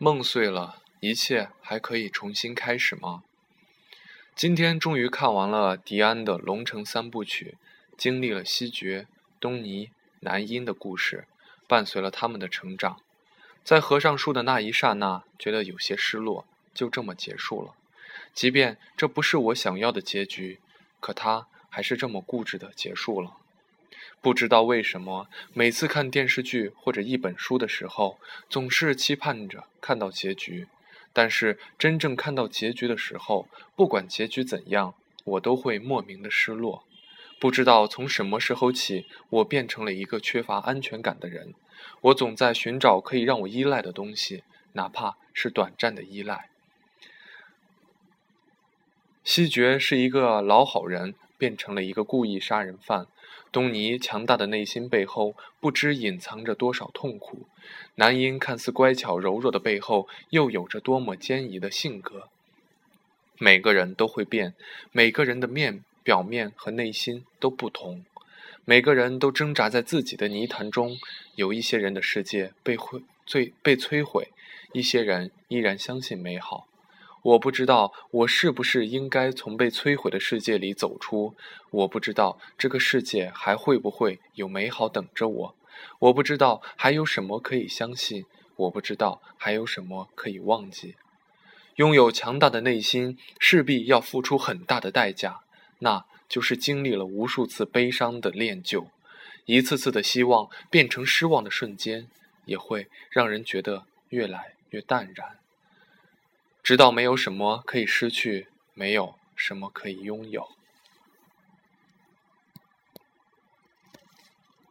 梦碎了，一切还可以重新开始吗？今天终于看完了迪安的《龙城三部曲》，经历了西决、东尼、南音的故事，伴随了他们的成长。在合上书的那一刹那，觉得有些失落，就这么结束了。即便这不是我想要的结局，可它还是这么固执的结束了。不知道为什么，每次看电视剧或者一本书的时候，总是期盼着看到结局。但是真正看到结局的时候，不管结局怎样，我都会莫名的失落。不知道从什么时候起，我变成了一个缺乏安全感的人。我总在寻找可以让我依赖的东西，哪怕是短暂的依赖。西决是一个老好人，变成了一个故意杀人犯。东尼强大的内心背后，不知隐藏着多少痛苦；南音看似乖巧柔弱的背后，又有着多么坚毅的性格。每个人都会变，每个人的面表面和内心都不同。每个人都挣扎在自己的泥潭中，有一些人的世界被毁、最被摧毁，一些人依然相信美好。我不知道我是不是应该从被摧毁的世界里走出。我不知道这个世界还会不会有美好等着我。我不知道还有什么可以相信。我不知道还有什么可以忘记。拥有强大的内心，势必要付出很大的代价，那就是经历了无数次悲伤的练就，一次次的希望变成失望的瞬间，也会让人觉得越来越淡然。直到没有什么可以失去，没有什么可以拥有。